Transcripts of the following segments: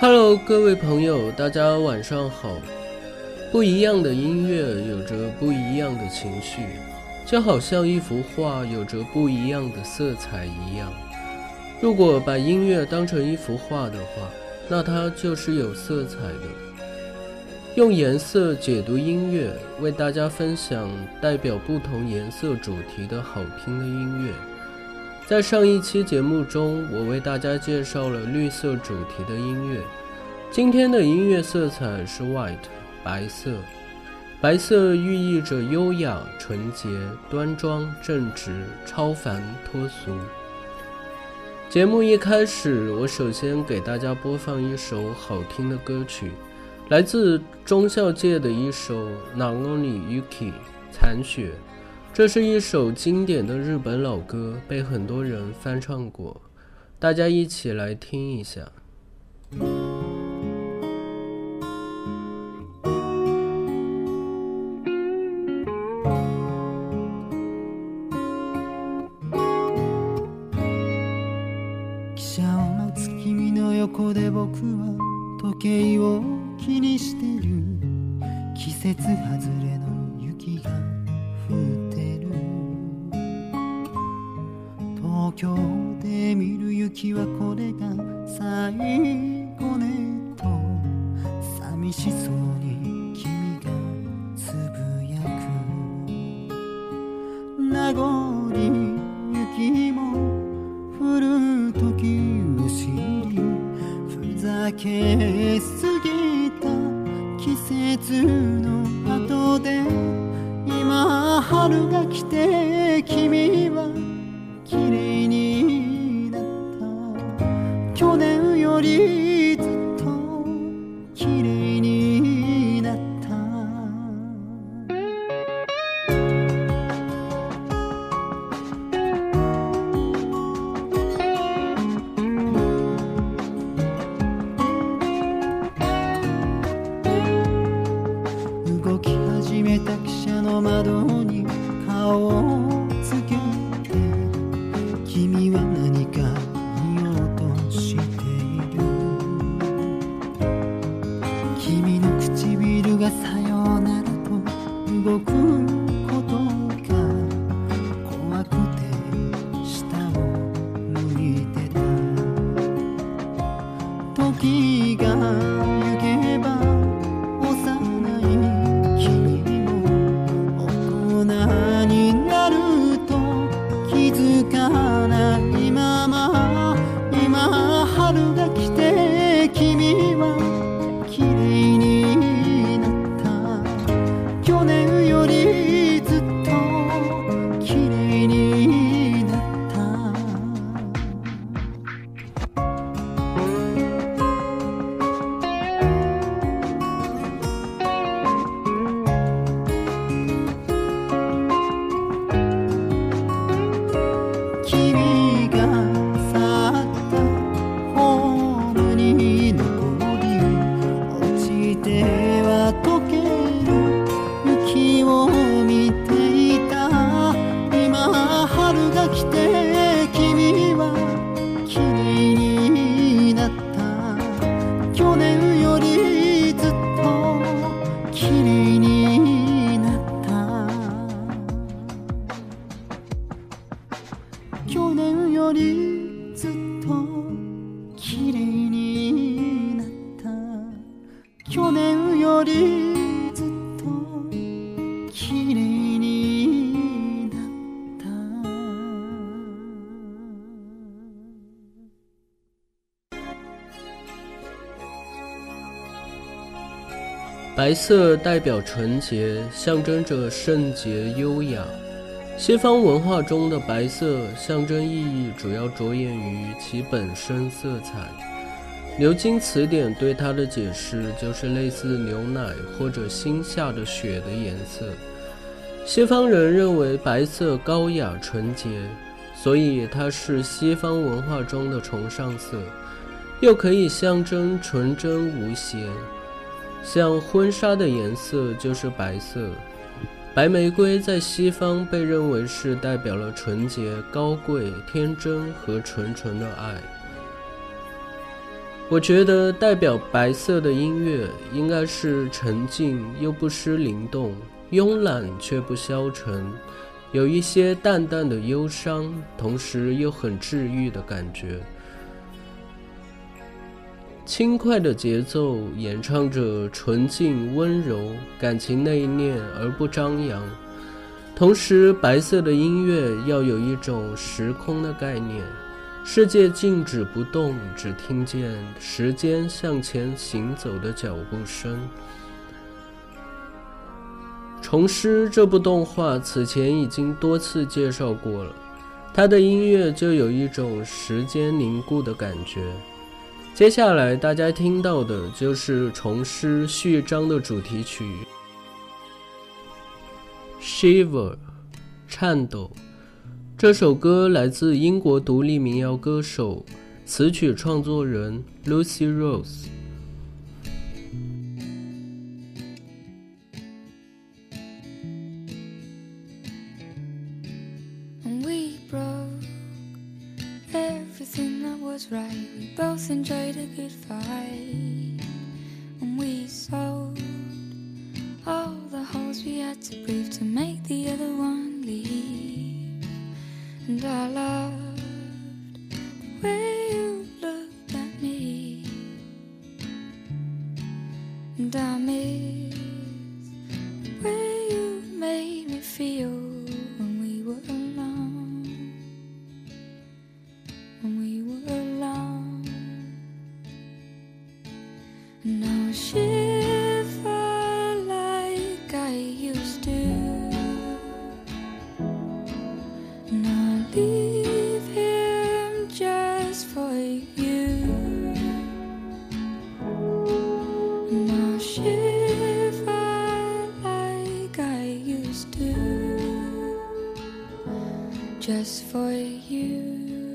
Hello，各位朋友，大家晚上好。不一样的音乐有着不一样的情绪，就好像一幅画有着不一样的色彩一样。如果把音乐当成一幅画的话，那它就是有色彩的。用颜色解读音乐，为大家分享代表不同颜色主题的好听的音乐。在上一期节目中，我为大家介绍了绿色主题的音乐。今天的音乐色彩是 white，白色。白色寓意着优雅、纯洁、端庄、正直、超凡脱俗。节目一开始，我首先给大家播放一首好听的歌曲，来自中校界的一首《Nagoni Yuki》残雪。这是一首经典的日本老歌，被很多人翻唱过，大家一起来听一下。雪はこれが最後ねと寂しそうに君がつぶやく名残雪も降る時を知りふざけすぎた季節の後で今春が来て白色代表纯洁，象征着圣洁优雅。西方文化中的白色象征意义主要着眼于其本身色彩。牛津词典对它的解释就是类似牛奶或者新下的雪的颜色。西方人认为白色高雅纯洁，所以它是西方文化中的崇尚色，又可以象征纯真无邪。像婚纱的颜色就是白色，白玫瑰在西方被认为是代表了纯洁、高贵、天真和纯纯的爱。我觉得代表白色的音乐应该是沉静又不失灵动，慵懒却不消沉，有一些淡淡的忧伤，同时又很治愈的感觉。轻快的节奏演唱着纯净温柔，感情内敛而不张扬。同时，白色的音乐要有一种时空的概念，世界静止不动，只听见时间向前行走的脚步声。《虫师》这部动画此前已经多次介绍过了，它的音乐就有一种时间凝固的感觉。接下来大家听到的就是《重师》序章的主题曲《Shiver》，颤抖。这首歌来自英国独立民谣歌手、词曲创作人 Lucy Rose。Everything that was right. We both enjoyed a good fight. And we sold all the holes we had to breathe just for you.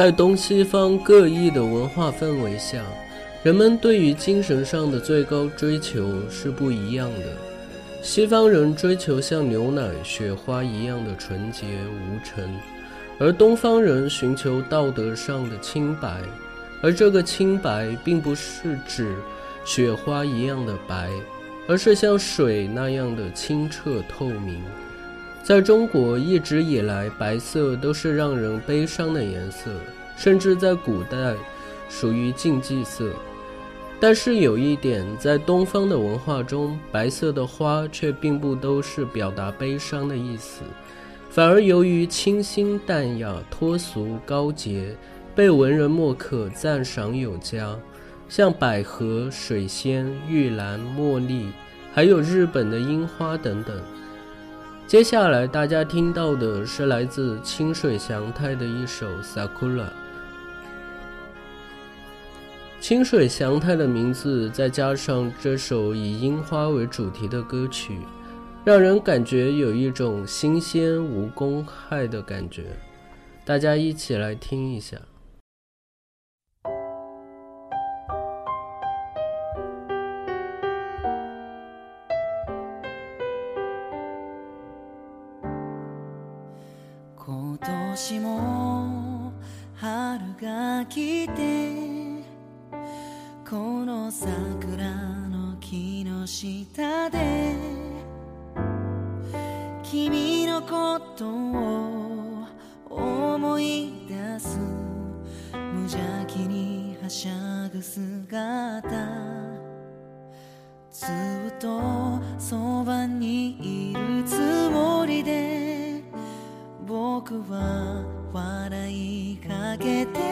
在东西方各异的文化氛围下，人们对于精神上的最高追求是不一样的。西方人追求像牛奶、雪花一样的纯洁无尘，而东方人寻求道德上的清白。而这个清白，并不是指雪花一样的白，而是像水那样的清澈透明。在中国，一直以来，白色都是让人悲伤的颜色，甚至在古代属于禁忌色。但是有一点，在东方的文化中，白色的花却并不都是表达悲伤的意思，反而由于清新淡雅、脱俗高洁，被文人墨客赞赏有加。像百合、水仙、玉兰、茉莉，还有日本的樱花等等。接下来大家听到的是来自清水祥太的一首《Sakura》。清水祥太的名字，再加上这首以樱花为主题的歌曲，让人感觉有一种新鲜无公害的感觉。大家一起来听一下。は笑いかけて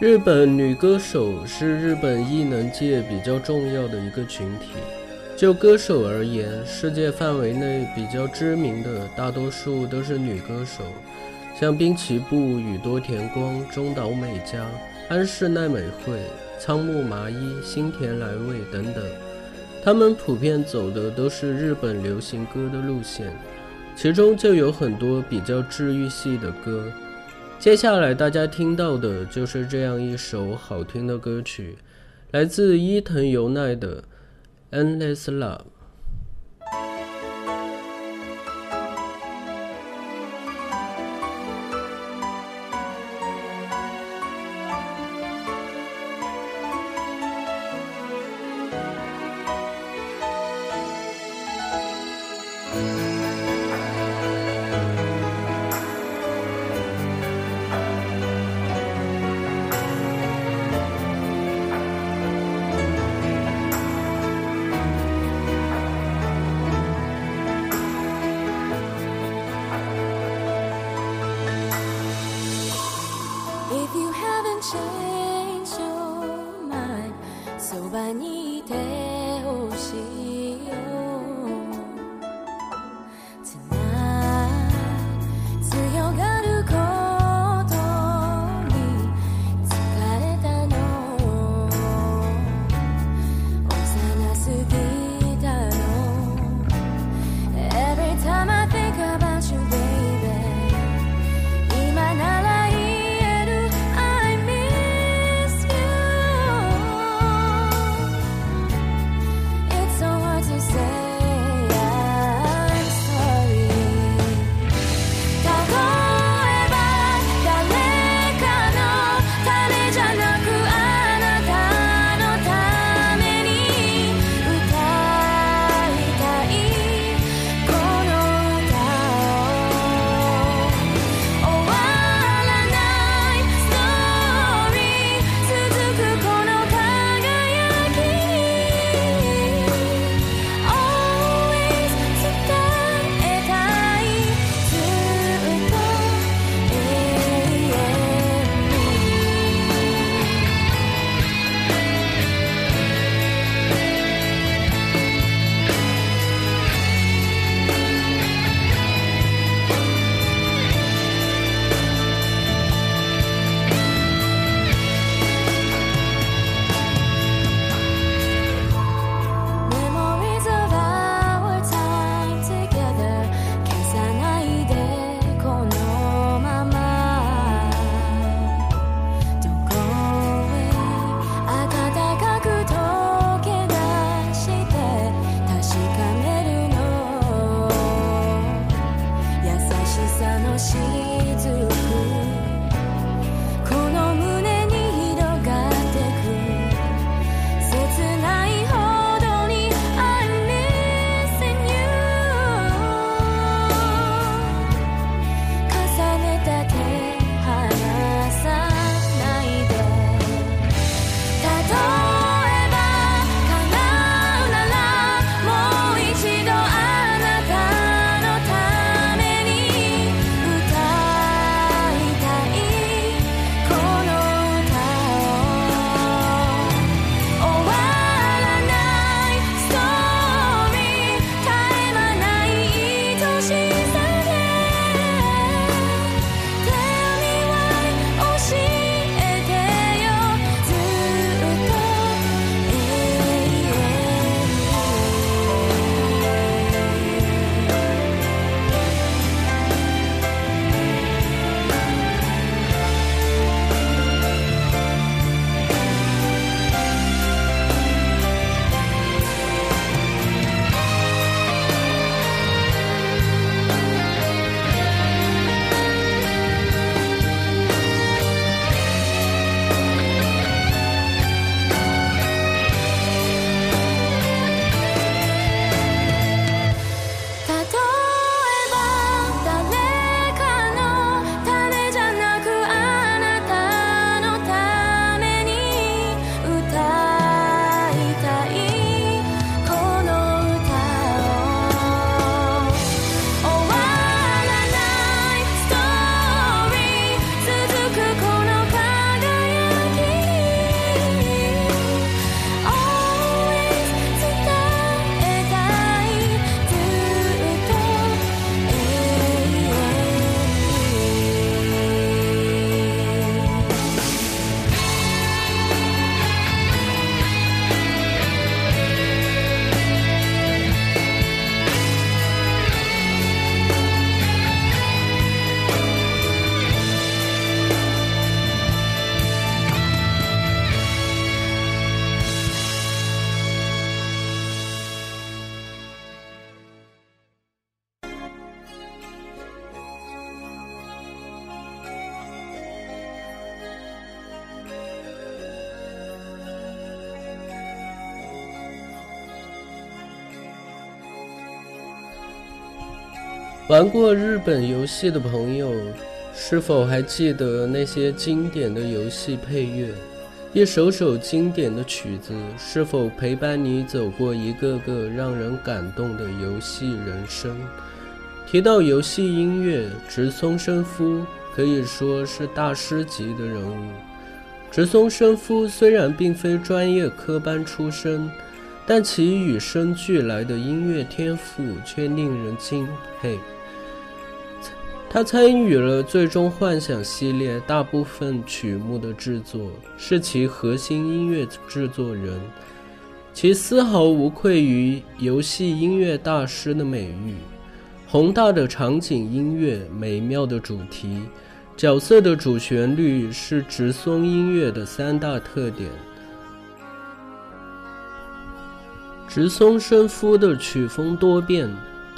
日本女歌手是日本艺能界比较重要的一个群体。就歌手而言，世界范围内比较知名的大多数都是女歌手，像滨崎步、宇多田光、中岛美嘉、安室奈美惠、仓木麻衣、新田来未等等。她们普遍走的都是日本流行歌的路线，其中就有很多比较治愈系的歌。接下来大家听到的就是这样一首好听的歌曲，来自伊藤由奈的《Endless Love》。玩过日本游戏的朋友，是否还记得那些经典的游戏配乐？一首首经典的曲子，是否陪伴你走过一个个让人感动的游戏人生？提到游戏音乐，直松伸夫可以说是大师级的人物。直松伸夫虽然并非专业科班出身，但其与生俱来的音乐天赋却令人敬佩。他参与了《最终幻想》系列大部分曲目的制作，是其核心音乐制作人，其丝毫无愧于游戏音乐大师的美誉。宏大的场景音乐、美妙的主题、角色的主旋律是直松音乐的三大特点。直松伸夫的曲风多变。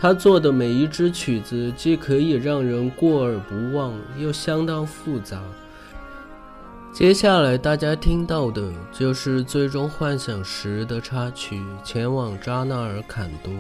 他做的每一支曲子，既可以让人过而不忘，又相当复杂。接下来大家听到的就是《最终幻想十》的插曲《前往扎纳尔坎多》。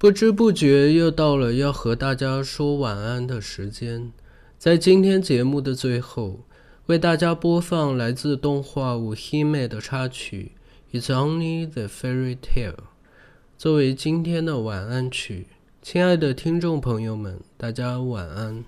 不知不觉又到了要和大家说晚安的时间，在今天节目的最后，为大家播放来自动画《五黑妹》的插曲《It's Only the Fairy Tale》，作为今天的晚安曲。亲爱的听众朋友们，大家晚安。